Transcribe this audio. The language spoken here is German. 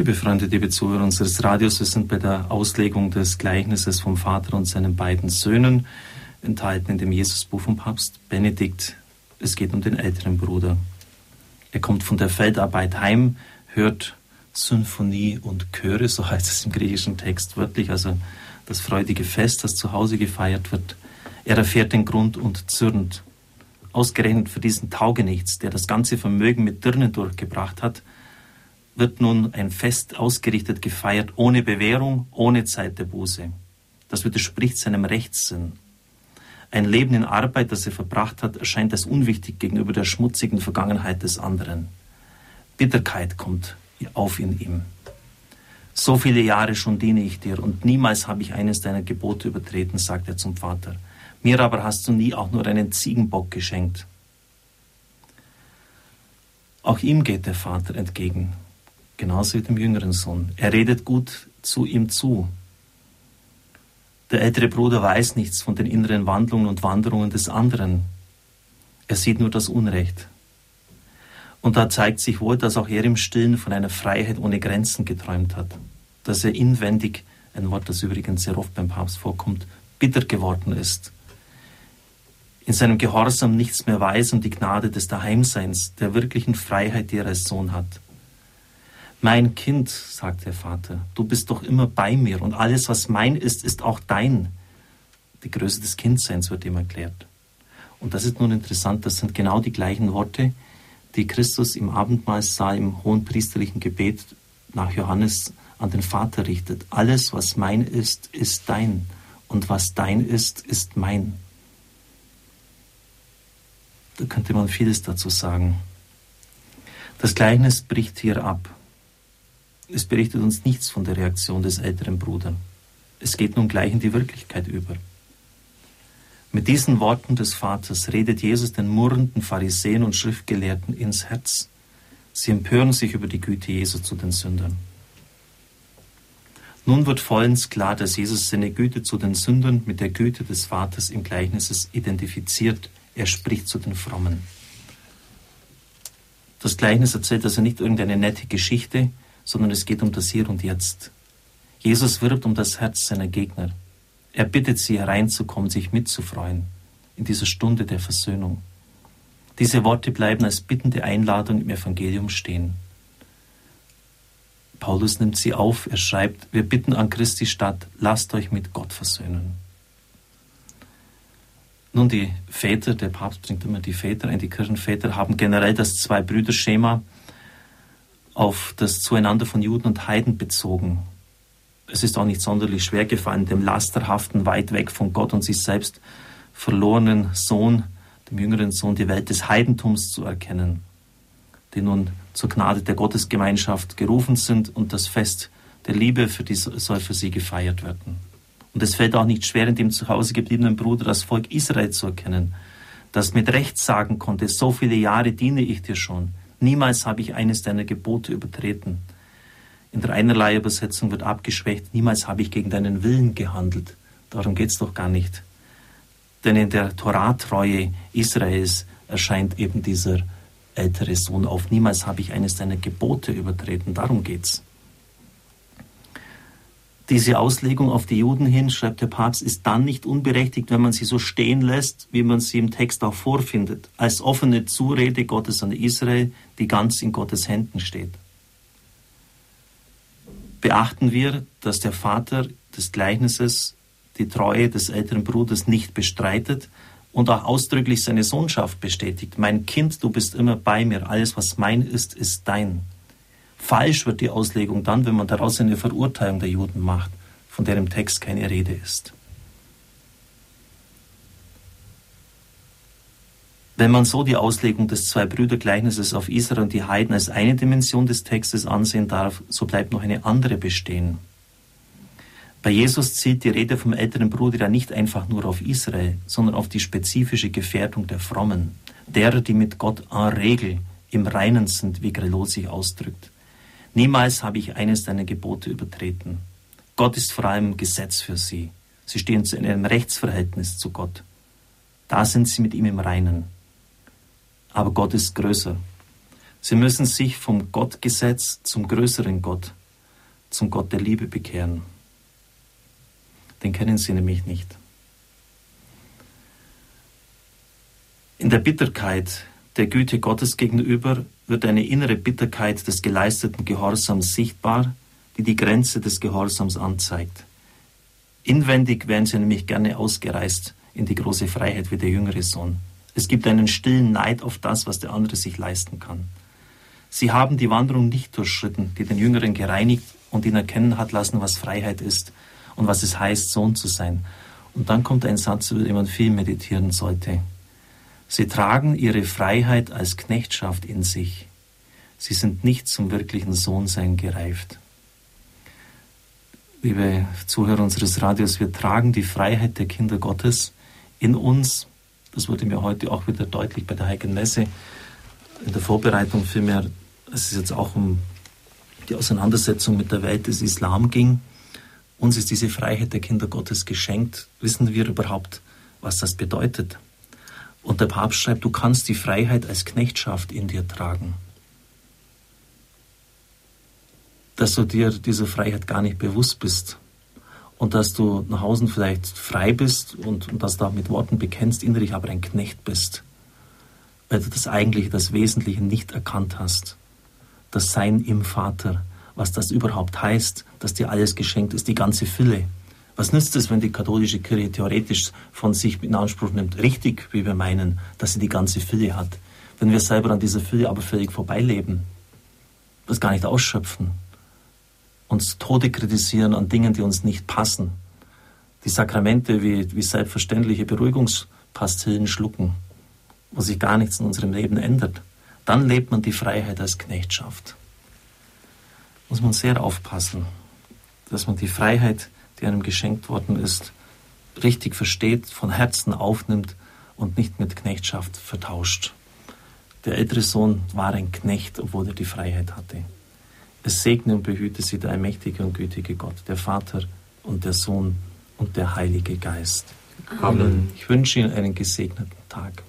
Liebe Freunde, liebe Zuhörer unseres Radios, wir sind bei der Auslegung des Gleichnisses vom Vater und seinen beiden Söhnen, enthalten in dem Jesusbuch vom Papst Benedikt. Es geht um den älteren Bruder. Er kommt von der Feldarbeit heim, hört Symphonie und Chöre, so heißt es im griechischen Text wörtlich, also das freudige Fest, das zu Hause gefeiert wird. Er erfährt den Grund und zürnt. Ausgerechnet für diesen Taugenichts, der das ganze Vermögen mit Dirnen durchgebracht hat, wird nun ein Fest ausgerichtet gefeiert, ohne Bewährung, ohne Zeit der Buße. Das widerspricht seinem Rechtssinn. Ein Leben in Arbeit, das er verbracht hat, erscheint als unwichtig gegenüber der schmutzigen Vergangenheit des anderen. Bitterkeit kommt auf in ihm. So viele Jahre schon diene ich dir und niemals habe ich eines deiner Gebote übertreten, sagt er zum Vater. Mir aber hast du nie auch nur einen Ziegenbock geschenkt. Auch ihm geht der Vater entgegen, genauso wie dem jüngeren Sohn. Er redet gut zu ihm zu. Der ältere Bruder weiß nichts von den inneren Wandlungen und Wanderungen des anderen. Er sieht nur das Unrecht. Und da zeigt sich wohl, dass auch er im Stillen von einer Freiheit ohne Grenzen geträumt hat, dass er inwendig, ein Wort, das übrigens sehr oft beim Papst vorkommt, bitter geworden ist, in seinem Gehorsam nichts mehr weiß um die Gnade des Daheimseins, der wirklichen Freiheit, die er als Sohn hat. Mein Kind, sagt der Vater, du bist doch immer bei mir und alles, was mein ist, ist auch dein. Die Größe des Kindseins wird ihm erklärt. Und das ist nun interessant, das sind genau die gleichen Worte, die Christus im Abendmahlsaal im hohen priesterlichen Gebet nach Johannes an den Vater richtet. Alles, was mein ist, ist dein. Und was dein ist, ist mein. Da könnte man vieles dazu sagen. Das Gleichnis bricht hier ab. Es berichtet uns nichts von der Reaktion des älteren Bruders. Es geht nun gleich in die Wirklichkeit über. Mit diesen Worten des Vaters redet Jesus den murrenden Pharisäern und Schriftgelehrten ins Herz. Sie empören sich über die Güte Jesu zu den Sündern. Nun wird vollends klar, dass Jesus seine Güte zu den Sündern mit der Güte des Vaters im Gleichnis identifiziert. Er spricht zu den Frommen. Das Gleichnis erzählt also nicht irgendeine nette Geschichte, sondern es geht um das Hier und Jetzt. Jesus wirbt um das Herz seiner Gegner. Er bittet sie hereinzukommen, sich mitzufreuen in dieser Stunde der Versöhnung. Diese Worte bleiben als bittende Einladung im Evangelium stehen. Paulus nimmt sie auf, er schreibt, wir bitten an Christi Stadt, lasst euch mit Gott versöhnen. Nun, die Väter, der Papst bringt immer die Väter ein, die Kirchenväter haben generell das Zwei-Brüder-Schema auf das Zueinander von Juden und Heiden bezogen es ist auch nicht sonderlich schwer gefallen, dem lasterhaften, weit weg von Gott und sich selbst verlorenen Sohn, dem jüngeren Sohn, die Welt des Heidentums zu erkennen, die nun zur Gnade der Gottesgemeinschaft gerufen sind und das Fest der Liebe für die soll für sie gefeiert werden. Und es fällt auch nicht schwer, in dem zu Hause gebliebenen Bruder das Volk Israel zu erkennen, das mit Recht sagen konnte, so viele Jahre diene ich dir schon, niemals habe ich eines deiner Gebote übertreten. In der einerlei Übersetzung wird abgeschwächt, niemals habe ich gegen deinen Willen gehandelt. Darum geht es doch gar nicht. Denn in der Torahtreue Israels erscheint eben dieser ältere Sohn auf. Niemals habe ich eines deiner Gebote übertreten. Darum geht's. Diese Auslegung auf die Juden hin, schreibt der Papst, ist dann nicht unberechtigt, wenn man sie so stehen lässt, wie man sie im Text auch vorfindet, als offene Zurede Gottes an Israel, die ganz in Gottes Händen steht beachten wir, dass der Vater des Gleichnisses die Treue des älteren Bruders nicht bestreitet und auch ausdrücklich seine Sohnschaft bestätigt. Mein Kind, du bist immer bei mir, alles was mein ist, ist dein. Falsch wird die Auslegung dann, wenn man daraus eine Verurteilung der Juden macht, von der im Text keine Rede ist. Wenn man so die Auslegung des Zwei-Brüder-Gleichnisses auf Israel und die Heiden als eine Dimension des Textes ansehen darf, so bleibt noch eine andere bestehen. Bei Jesus zielt die Rede vom älteren Bruder ja nicht einfach nur auf Israel, sondern auf die spezifische Gefährdung der Frommen, derer, die mit Gott en Regel im Reinen sind, wie Grelot sich ausdrückt. Niemals habe ich eines deiner Gebote übertreten. Gott ist vor allem Gesetz für sie. Sie stehen in einem Rechtsverhältnis zu Gott. Da sind sie mit ihm im Reinen aber Gott ist größer. Sie müssen sich vom Gottgesetz zum größeren Gott, zum Gott der Liebe bekehren. Den kennen sie nämlich nicht. In der Bitterkeit der Güte Gottes gegenüber wird eine innere Bitterkeit des geleisteten Gehorsams sichtbar, die die Grenze des Gehorsams anzeigt. Inwendig wären sie nämlich gerne ausgereist in die große Freiheit wie der jüngere Sohn. Es gibt einen stillen Neid auf das, was der andere sich leisten kann. Sie haben die Wanderung nicht durchschritten, die den Jüngeren gereinigt und ihn erkennen hat lassen, was Freiheit ist und was es heißt, Sohn zu sein. Und dann kommt ein Satz, über den man viel meditieren sollte. Sie tragen ihre Freiheit als Knechtschaft in sich. Sie sind nicht zum wirklichen Sohnsein gereift. Liebe Zuhörer unseres Radios, wir tragen die Freiheit der Kinder Gottes in uns. Das wurde mir heute auch wieder deutlich bei der Heiligen Messe in der Vorbereitung vielmehr, dass es jetzt auch um die Auseinandersetzung mit der Welt des Islam ging. Uns ist diese Freiheit der Kinder Gottes geschenkt. Wissen wir überhaupt, was das bedeutet? Und der Papst schreibt, du kannst die Freiheit als Knechtschaft in dir tragen. Dass du dir dieser Freiheit gar nicht bewusst bist und dass du nach außen vielleicht frei bist und, und das da mit Worten bekennst, innerlich aber ein Knecht bist, weil du das Eigentliche, das Wesentliche nicht erkannt hast. Das Sein im Vater, was das überhaupt heißt, dass dir alles geschenkt ist, die ganze Fülle. Was nützt es, wenn die katholische Kirche theoretisch von sich in Anspruch nimmt, richtig, wie wir meinen, dass sie die ganze Fülle hat, wenn wir selber an dieser Fülle aber völlig vorbeileben, das gar nicht ausschöpfen, uns Tode kritisieren an Dingen, die uns nicht passen, die Sakramente wie, wie selbstverständliche Beruhigungspastillen schlucken, wo sich gar nichts in unserem Leben ändert, dann lebt man die Freiheit als Knechtschaft. Muss man sehr aufpassen, dass man die Freiheit die einem geschenkt worden ist, richtig versteht, von Herzen aufnimmt und nicht mit Knechtschaft vertauscht. Der ältere Sohn war ein Knecht, obwohl er die Freiheit hatte. Es segne und behüte sie der allmächtige und gütige Gott, der Vater und der Sohn und der Heilige Geist. Amen. Ich wünsche Ihnen einen gesegneten Tag.